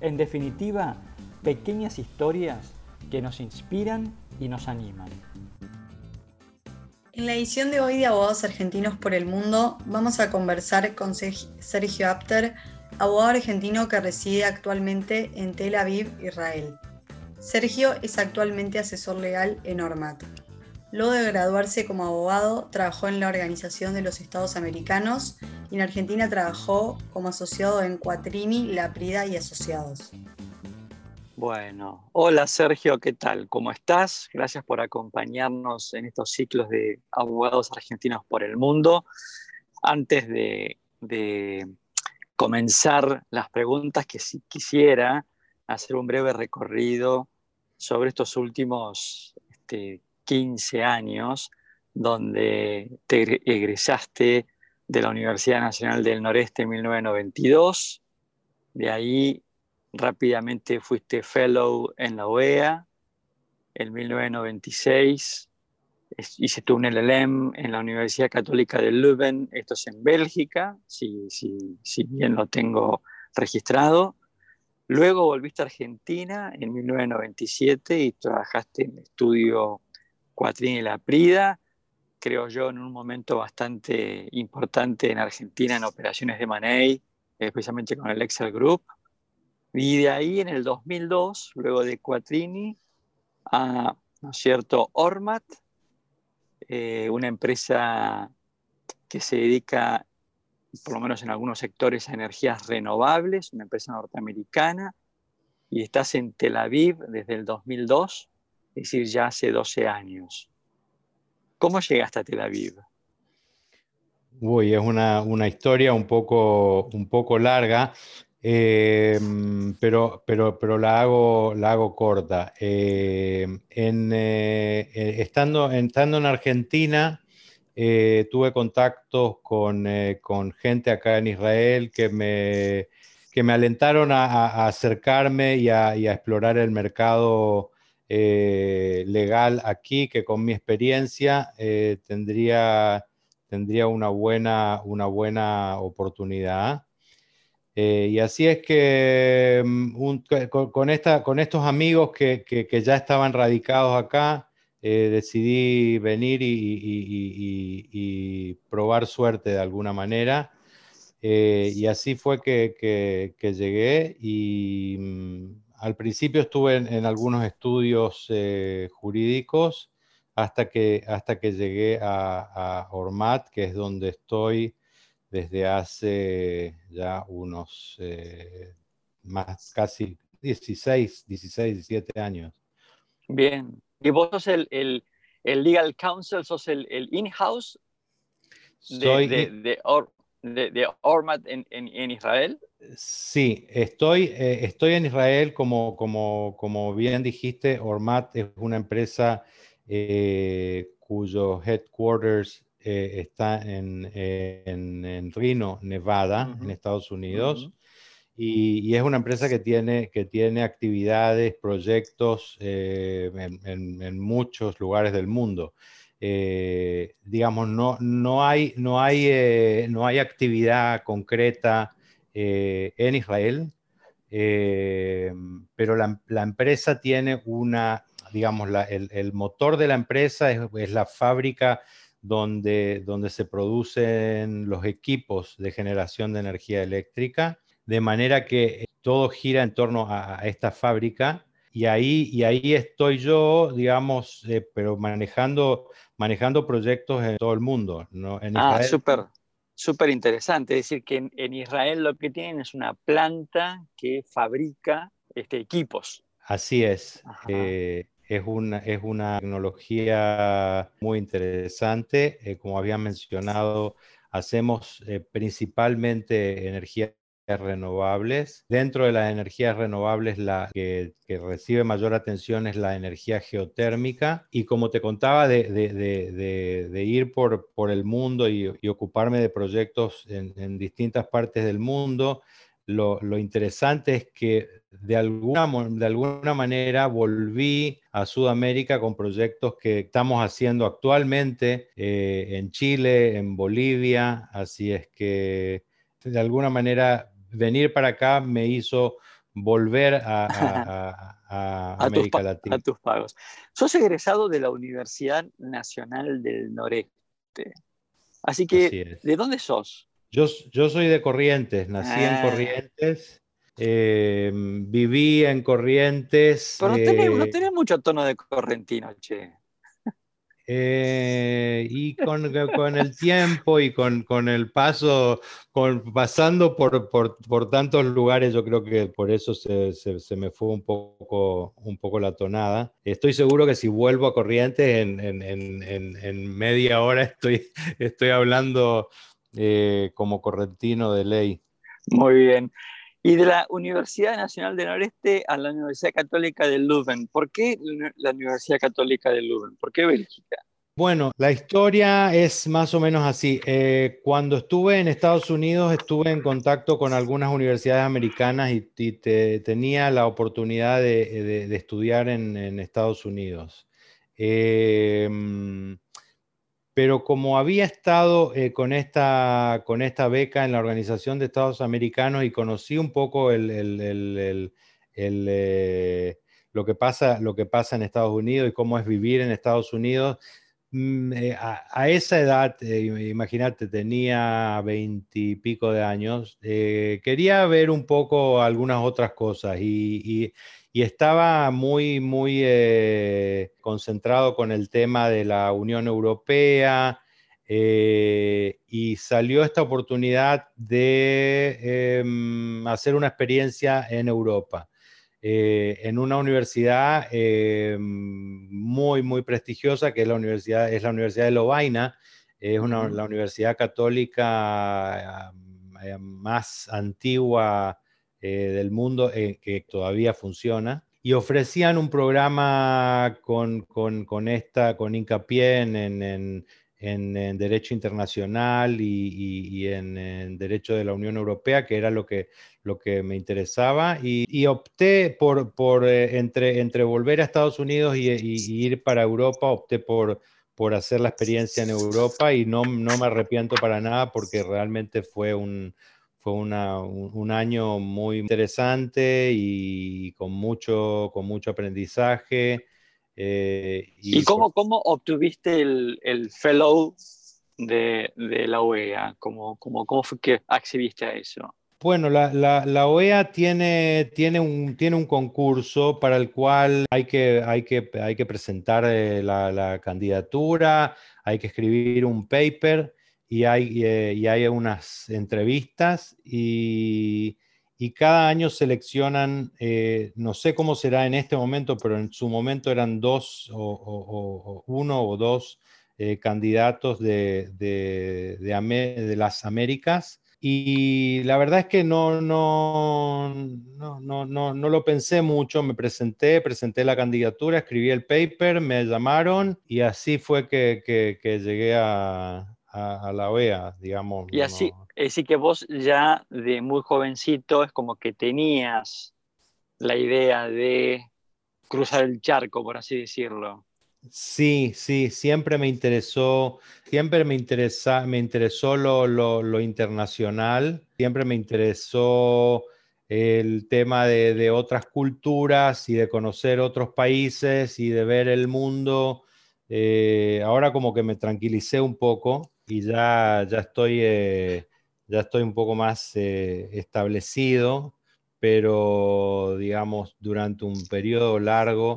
En definitiva, pequeñas historias que nos inspiran y nos animan. En la edición de hoy de Abogados Argentinos por el Mundo vamos a conversar con Sergio Apter, abogado argentino que reside actualmente en Tel Aviv, Israel. Sergio es actualmente asesor legal en Ormat. Luego de graduarse como abogado, trabajó en la Organización de los Estados Americanos en Argentina trabajó como asociado en Quatrini, La Prida y Asociados. Bueno, hola Sergio, ¿qué tal? ¿Cómo estás? Gracias por acompañarnos en estos ciclos de abogados argentinos por el mundo. Antes de, comenzar las preguntas, que si quisiera hacer un breve recorrido sobre estos últimos 15 este, años, donde te egresaste de la Universidad Nacional del Noreste en 1992. De ahí rápidamente fuiste fellow en la OEA. En 1996 hice tu LLM en la Universidad Católica de Leuven, esto es en Bélgica, si, si, si bien lo tengo registrado. Luego volviste a Argentina en 1997 y trabajaste en el estudio Cuatrini y La Prida, creo yo, en un momento bastante importante en Argentina en operaciones de Money, especialmente con el Excel Group. Y de ahí en el 2002, luego de Quattrini, a ¿no es cierto? Ormat, eh, una empresa que se dedica por lo menos en algunos sectores, a energías renovables, una empresa norteamericana, y estás en Tel Aviv desde el 2002, es decir, ya hace 12 años. ¿Cómo llegaste a Tel Aviv? Uy, es una, historia un poco, un poco larga, eh, pero, pero, pero la, hago, la hago corta. Eh, eh, estando, estando en Argentina, tuve contactos eh, con, gente acá en Israel que me, que me alentaron a, acercarme y a, explorar el mercado eh, legal aquí, que con mi experiencia tendría, tendría una, buena, una buena oportunidad. y así es que mm, con, esta, con estos amigos que, que ya estaban radicados acá, eh, decidí venir y, probar suerte de alguna manera. Eh, y así fue que, llegué y mm, al principio estuve en, algunos estudios eh, jurídicos hasta que, hasta que llegué a, Ormat, que es donde estoy desde hace ya unos más casi 16, 16, 17 años. Bien, ¿Y vos sos el, el, el legal counsel, sos el, el in-house de, de, de, de, Ormat en, en, en, Israel? Sí, estoy, eh, estoy en Israel, como, como, como bien dijiste, Ormat es una empresa eh, cuyo headquarters eh, está en, en, en, Reno, Nevada, en Estados Unidos. Y, es una empresa que tiene, que tiene actividades, proyectos eh, en, muchos lugares del mundo. Eh, digamos, no, no, hay, no, hay, eh, no hay actividad concreta en Israel, pero la, empresa tiene una, digamos, la, el, motor de la empresa es, es la fábrica donde, donde se producen los equipos de generación de energía eléctrica de manera que todo gira en torno a, esta fábrica y ahí, y ahí estoy yo, digamos, eh, pero manejando, manejando proyectos en todo el mundo. ¿no? En ah, súper, súper interesante. Es decir, que en, Israel lo que tienen es una planta que fabrica este, equipos. Así es. Eh, es, una, es una tecnología muy interesante. Eh, como había mencionado, hacemos principalmente energía renovables. Dentro de las energías renovables, la que, recibe mayor atención es la energía geotérmica. Y como te contaba, de, ir por, por, el mundo y, ocuparme de proyectos en, distintas partes del mundo, lo, interesante es que de alguna, de alguna manera volví a Sudamérica con proyectos que estamos haciendo actualmente eh, en Chile, en Bolivia, así es que de alguna manera venir para acá me hizo volver a, América Latina. A tus pagos. Sos egresado de la Universidad Nacional del Noreste. Así que, ¿de dónde sos? Yo, yo soy de Corrientes, nací en ah. Corrientes, eh, viví en Corrientes. Pero no tenés, no eh, mucho tono de correntino, che. Eh, y con, el tiempo y con, el paso, con, pasando por, por, tantos lugares, yo creo que por eso se, me fue un poco, un poco la tonada. Estoy seguro que si vuelvo a Corrientes en, en, media hora estoy, estoy hablando eh, como correntino de ley. Muy bien. Y de la Universidad Nacional del Noreste a la Universidad Católica de Leuven. ¿Por qué la Universidad Católica de Leuven? ¿Por qué Bélgica? Bueno, la historia es más o menos así. Eh, cuando estuve en Estados Unidos, estuve en contacto con algunas universidades americanas y, tenía la oportunidad de, estudiar en, Estados Unidos. Em, pero como había estado eh, con, esta, con esta beca en la Organización de Estados Americanos y conocí un poco eh, lo, que pasa, lo que pasa en Estados Unidos y cómo es vivir en Estados Unidos, mm, eh, a, esa edad, imagínate, tenía veintipico de años, quería ver un poco algunas otras cosas y, y estaba muy, muy eh, concentrado con el tema de la Unión Europea eh, y salió esta oportunidad de em, hacer una experiencia en Europa. Eh, en una universidad em, muy, muy prestigiosa, que es la Universidad, es la universidad de Lovaina, es una, la universidad católica más antigua eh, del mundo eh, que todavía funciona. Y ofrecían un programa con, con, esta, con hincapié en, en, derecho internacional y, en, derecho de la Unión Europea, que era lo que, lo que me interesaba. Y, opté por, por eh, entre, entre volver a Estados Unidos y, ir para Europa, opté por, por hacer la experiencia en Europa y no, no me arrepiento para nada porque realmente fue un, fue un, año muy interesante y con mucho, con mucho aprendizaje. Eh, ¿Y, cómo, cómo, obtuviste el, el fellow de, de, la OEA? ¿Cómo, cómo, cómo fue que accediste a eso? Bueno, la, la, la, OEA tiene, tiene, un, tiene un concurso para el cual hay que, hay que, hay que presentar eh, la, la, candidatura, hay que escribir un paper y hay, eh, y hay unas entrevistas y, y, cada año seleccionan, eh, no sé cómo será en este momento, pero en su momento eran dos o, uno o dos eh, candidatos de, de, de, las Américas. Y la verdad es que no, no, no, no, no, lo pensé mucho, me presenté, presenté la candidatura, escribí el paper, me llamaron y así fue que, que, que llegué a, a, la OEA, digamos. Y así, así que vos ya de muy jovencito es como que tenías la idea de cruzar el charco, por así decirlo. Sí, sí, siempre me interesó, siempre me, interesa, me interesó lo, lo, internacional, siempre me interesó el tema de, de, otras culturas y de conocer otros países y de ver el mundo. Eh, ahora como que me tranquilicé un poco y ya, ya, estoy, eh, ya estoy un poco más eh, establecido, pero digamos, durante un periodo largo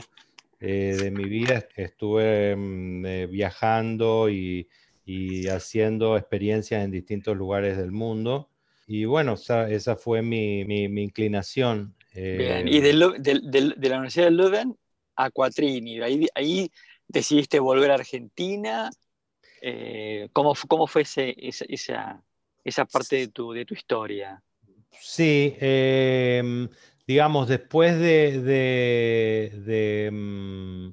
eh, de mi vida estuve mm, viajando y, y, haciendo experiencias en distintos lugares del mundo. Y bueno, esa, fue mi, mi, inclinación. Bien, y de, de, de, la Universidad de Leuven a Quattrini, ahí, ahí decidiste volver a Argentina eh, ¿cómo, ¿cómo, fue esa, esa, parte de tu, de tu historia? Sí, em, digamos, después de, de, mm,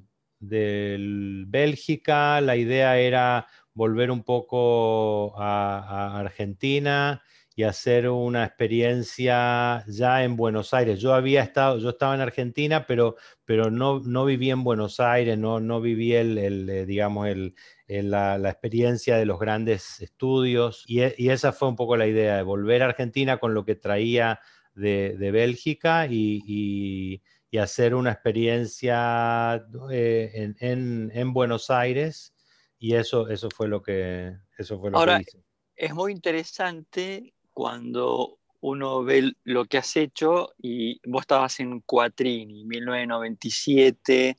Bélgica, la idea era volver un poco a, Argentina y hacer una experiencia ya en Buenos Aires. Yo había estado, yo estaba en Argentina, pero, pero no, no viví en Buenos Aires, no, no viví el, eh, digamos, el, la, experiencia de los grandes estudios. Y, y, esa fue un poco la idea, de volver a Argentina con lo que traía de, Bélgica y, hacer una experiencia eh, en, Buenos Aires. Y eso, eso fue lo que, eso fue lo Ahora, que hice. Es muy interesante cuando uno ve lo que has hecho y vos estabas en Cuatrini, 1997,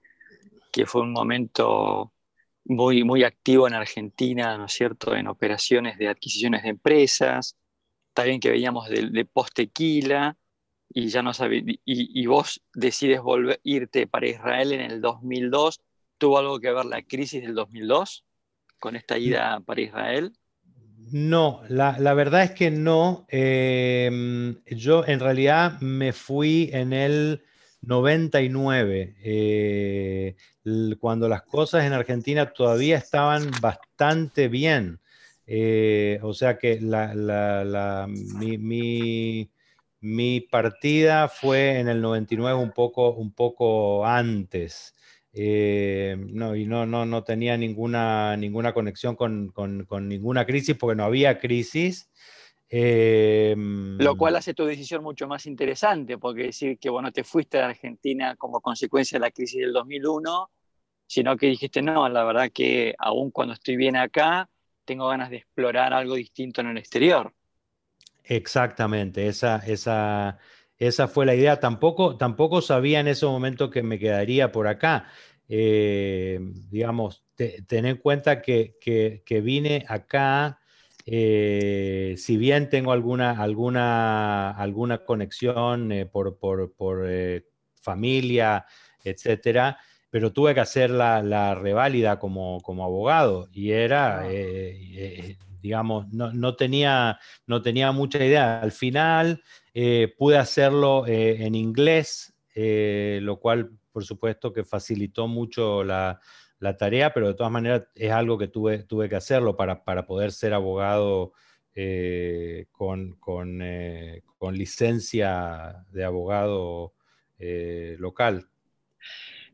que fue un momento muy, muy activo en Argentina, ¿no es cierto?, en operaciones de adquisiciones de empresas, bien que veníamos de, de post-tequila y ya no y, vos decides volver, irte para Israel en el 2002. ¿Tuvo algo que ver la crisis del 2002 con esta ida para Israel? No, la, verdad es que no. Em, yo en realidad me fui en el 99, eh, cuando las cosas en Argentina todavía estaban bastante bien. Eh, o sea que mi, partida fue en el 99 un poco, un poco antes. Eh, no, y no, no, no tenía ninguna, ninguna conexión con, ninguna crisis porque no había crisis. Eh, Lo cual hace tu decisión mucho más interesante, porque decir que bueno, te fuiste de Argentina como consecuencia de la crisis del 2001, sino que dijiste, no, la verdad que aún cuando estoy bien acá, tengo ganas de explorar algo distinto en el exterior. Exactamente, esa, esa, esa fue la idea. Tampoco, tampoco sabía en ese momento que me quedaría por acá. Eh, digamos, ten en cuenta que, que, vine acá, eh, si bien tengo alguna, alguna, alguna conexión eh, por, por, por familia, etcétera, pero tuve que hacer la, la reválida como, como, abogado y era, ah. eh, eh, digamos, no, no, tenía, no tenía mucha idea. Al final eh, pude hacerlo en inglés, lo cual, por supuesto, que facilitó mucho la, la, tarea, pero de todas maneras es algo que tuve, tuve que hacerlo para, para poder ser abogado con, con, con, licencia de abogado local.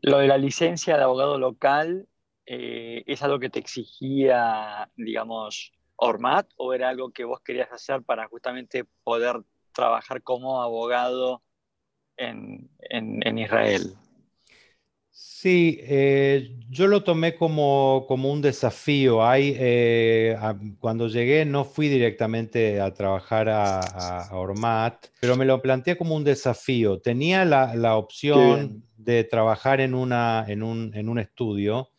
Lo de la licencia de abogado local, eh, ¿es algo que te exigía, digamos, Ormat o era algo que vos querías hacer para justamente poder trabajar como abogado en, Israel? Sí, eh, yo lo tomé como, un desafío. Hay, eh, cuando llegué no fui directamente a trabajar a, Ormat, pero me lo planteé como un desafío. Tenía la, la opción de trabajar en, una, en, un, en un estudio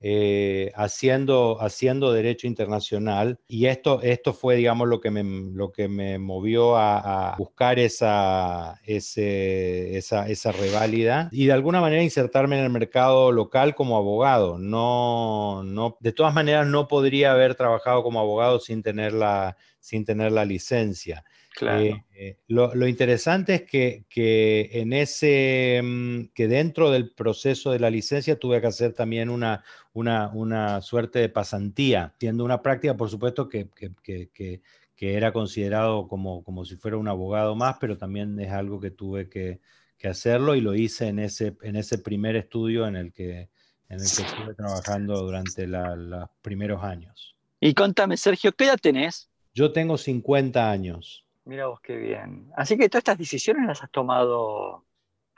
eh, haciendo, haciendo derecho internacional y esto, esto fue, digamos, lo que me, lo que me movió a, buscar esa, ese, esa, esa reválida y de alguna manera insertarme en el mercado local como abogado. No, no, de todas maneras, no podría haber trabajado como abogado sin tener la, sin tener la licencia. Eh, eh, lo, interesante es que, en ese, mm, que dentro del proceso de la licencia tuve que hacer también una, una, suerte de pasantía, siendo una práctica, por supuesto, que, era considerado como, como si fuera un abogado más, pero también es algo que tuve que, hacerlo y lo hice en ese, en ese primer estudio en el que, en el que estuve trabajando durante los primeros años. Y contame, Sergio, ¿qué edad tenés? Yo tengo 50 años. Mira vos qué bien. Así que todas estas decisiones las has tomado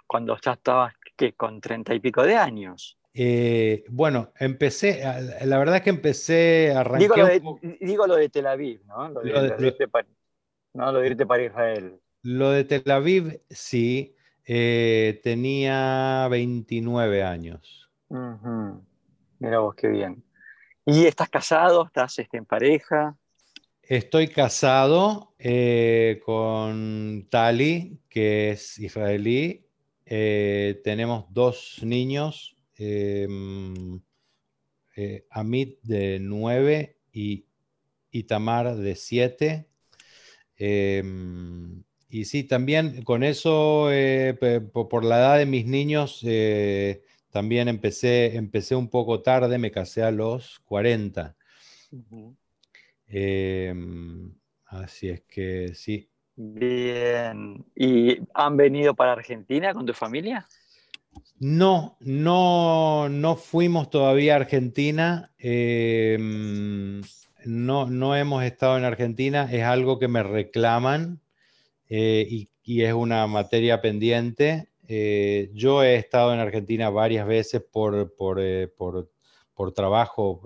cuando ya estabas con treinta y pico de años. Eh, bueno, empecé, la verdad es que empecé a arrancar. Digo, lo de, Tel Aviv, ¿no? Lo de, irte, para, Israel. Lo de Tel Aviv, sí. Eh, tenía 29 años. Mira vos qué bien. ¿Y estás casado? ¿Estás este, en pareja? Estoy casado eh, con Tali, que es israelí. Eh, tenemos dos niños, em, eh, Amit de nueve y Itamar de siete. Em, y sí, también con eso, por la edad de mis niños, también empecé, empecé un poco tarde, me casé a los 40. Em, así es que sí. Bien. ¿Y han venido para Argentina con tu familia? No, no, no fuimos todavía a Argentina. Em, no, no hemos estado en Argentina. Es algo que me reclaman eh, y, es una materia pendiente. Eh, yo he estado en Argentina varias veces por, por, eh, por, por trabajo,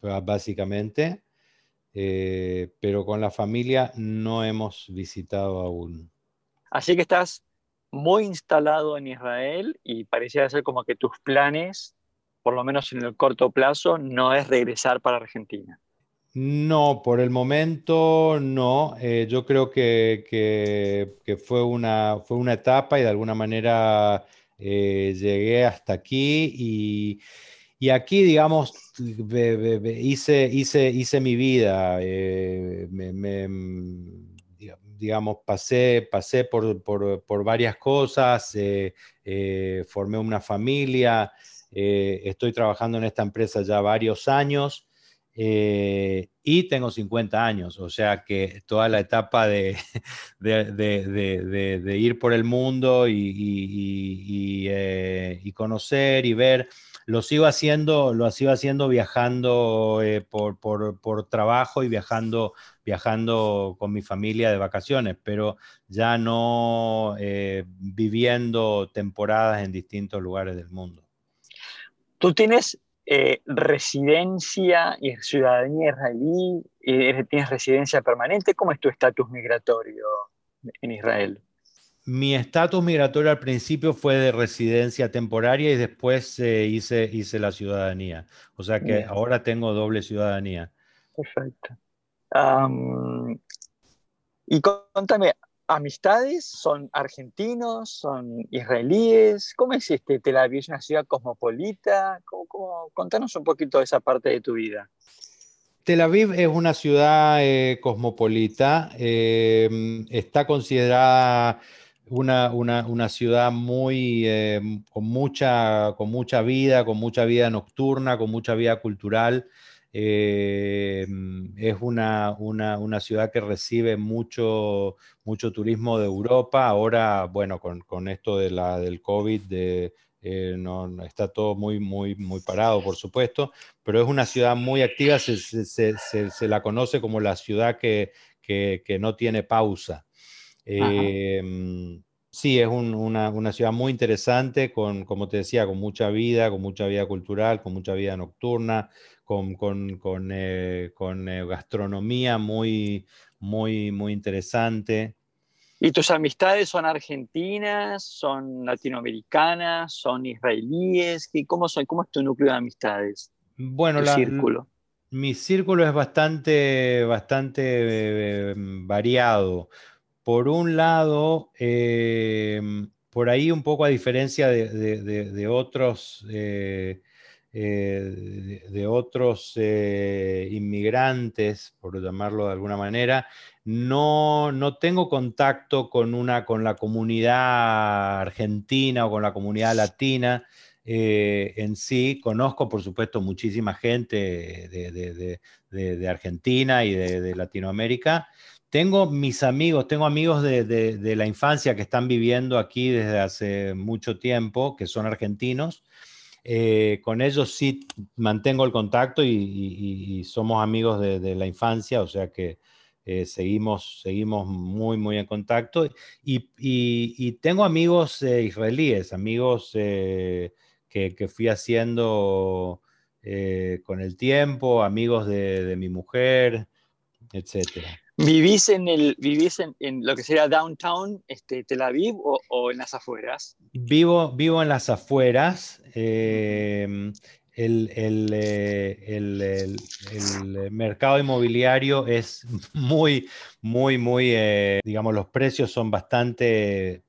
básicamente, pero con la familia no hemos visitado aún. Así que estás muy instalado en Israel y parecía ser como que tus planes, por lo menos en el corto plazo, no es regresar para Argentina. No, por el momento no. Eh, yo creo que, fue, una, fue una etapa y de alguna manera eh, llegué hasta aquí y, aquí, digamos, hice, hice, hice mi vida. Eh, digamos, pasé, pasé por, por varias cosas, formé una familia, estoy trabajando en esta empresa ya varios años. Eh, y tengo 50 años, o sea que toda la etapa de, de, ir por el mundo y, eh, y, conocer y ver, lo sigo haciendo, lo sigo haciendo viajando eh, por, por, por, trabajo y viajando, viajando con mi familia de vacaciones, pero ya no viviendo temporadas en distintos lugares del mundo. Tú tienes eh, residencia y ciudadanía israelí, eh, tienes residencia permanente. ¿Cómo es tu estatus migratorio en Israel? Mi estatus migratorio al principio fue de residencia temporaria y después eh, hice, hice la ciudadanía. O sea que ahora tengo doble ciudadanía. Perfecto. y contame, amistades? ¿Son argentinos? ¿Son israelíes? ¿Cómo es este Tel Aviv? ¿Es una ciudad cosmopolita? ¿Cómo, Contanos un poquito de esa parte de tu vida. Tel Aviv es una ciudad eh, cosmopolita. Eh, está considerada una, ciudad muy, eh, con, mucha, con mucha vida, con mucha vida nocturna, con mucha vida cultural. Eh, es una, una, ciudad que recibe mucho, mucho turismo de Europa. Ahora, bueno, con, esto de la, del COVID, de, eh, no, está todo muy, muy, muy parado, por supuesto, pero es una ciudad muy activa, se, se, la conoce como la ciudad que, que, no tiene pausa. Eh, sí, es una, una, ciudad muy interesante, con, como te decía, con mucha vida, con mucha vida cultural, con mucha vida nocturna, con, con, con, eh, eh, gastronomía muy, muy, muy interesante. ¿Y tus amistades son argentinas, son latinoamericanas, son israelíes? ¿Cómo, son, ¿Cómo es tu núcleo de amistades? Bueno, la, círculo. mi círculo es bastante, bastante eh, variado. Por un lado, por ahí un poco a diferencia de, otros eh, de, otros eh, inmigrantes, por llamarlo de alguna manera, no, no tengo contacto con, una, con la comunidad argentina o con la comunidad latina. Eh, en sí. Conozco, por supuesto, muchísima gente de Argentina y de, Latinoamérica. Tengo mis amigos, tengo amigos de, la infancia que están viviendo aquí desde hace mucho tiempo, que son argentinos, eh, con ellos sí mantengo el contacto y, somos amigos de, la infancia, o sea que eh, seguimos, seguimos muy, muy en contacto. Y, tengo amigos eh, israelíes, amigos que, fui haciendo con el tiempo, amigos de, mi mujer, etcétera. ¿Vivís en, el, vivís en, lo que sería downtown, este, Tel Aviv, o, en las afueras? Vivo, vivo en las afueras. Em, el, eh, el, el, mercado inmobiliario es muy, muy, muy, eh, digamos, los precios son bastante,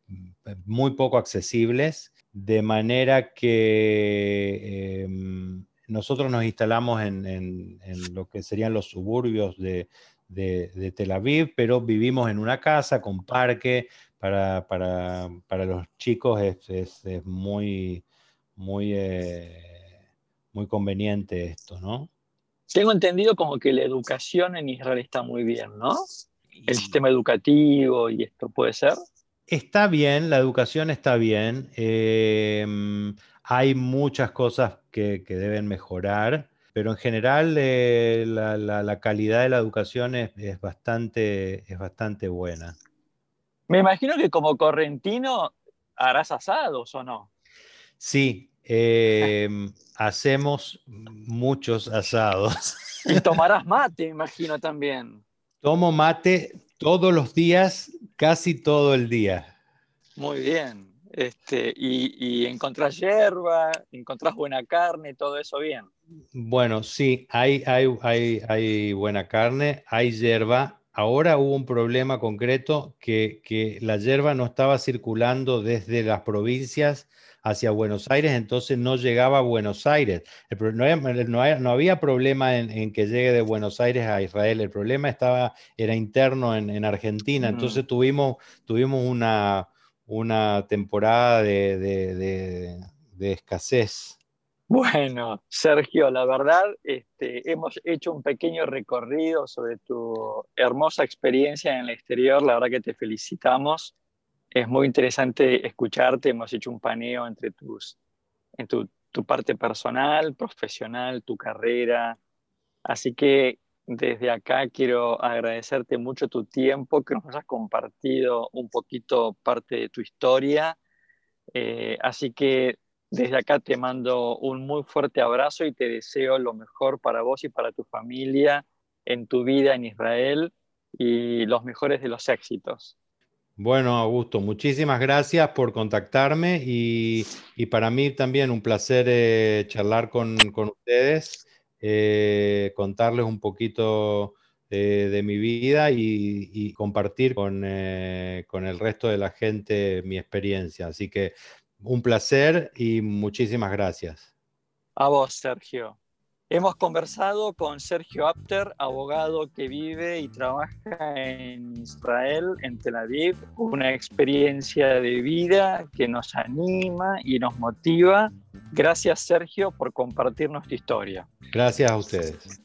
muy poco accesibles, de manera que em, nosotros nos instalamos en, en, lo que serían los suburbios de, de, Tel Aviv, pero vivimos en una casa con parque. Para, los chicos es, muy, muy, eh, muy conveniente esto, ¿no? Tengo entendido como que la educación en Israel está muy bien, ¿no? El sistema educativo y esto puede ser. Está bien, la educación está bien. Em, hay muchas cosas que, deben mejorar, pero en general eh, la, calidad de la educación es, bastante, es bastante buena. Me imagino que como correntino harás asados o no. Sí, em, hacemos muchos asados. Y tomarás mate, imagino también. Tomo mate todos los días, casi todo el día. Muy bien. Este, y, y encontrás hierba, encontrás buena carne, todo eso bien. Bueno, sí, hay, hay, hay, hay buena carne, hay hierba. Ahora hubo un problema concreto que, que la hierba no estaba circulando desde las provincias hacia Buenos Aires, entonces no llegaba a Buenos Aires. no, había, problema en, que llegue de Buenos Aires a Israel, el problema estaba, era interno en, Argentina, entonces tuvimos, tuvimos una, una temporada de, escasez. Bueno, Sergio, la verdad, este, hemos hecho un pequeño recorrido sobre tu hermosa experiencia en el exterior. La verdad que te felicitamos es muy interesante escucharte. Hemos hecho un paneo entre tus, en tu, parte personal, profesional, tu carrera. Así que desde acá quiero agradecerte mucho tu tiempo, que nos hayas compartido un poquito parte de tu historia. Eh, así que desde acá te mando un muy fuerte abrazo y te deseo lo mejor para vos y para tu familia en tu vida en Israel y los mejores de los éxitos. Bueno, Augusto, muchísimas gracias por contactarme y, para mí también un placer eh, charlar con, ustedes, eh, contarles un poquito eh, de mi vida y, compartir con, con, el resto de la gente mi experiencia. Así que un placer y muchísimas gracias. A vos, Sergio. Hemos conversado con Sergio Apter, abogado que vive y trabaja en Israel, en Tel Aviv, una experiencia de vida que nos anima y nos motiva. Gracias Sergio por compartir nuestra historia. Gracias a ustedes.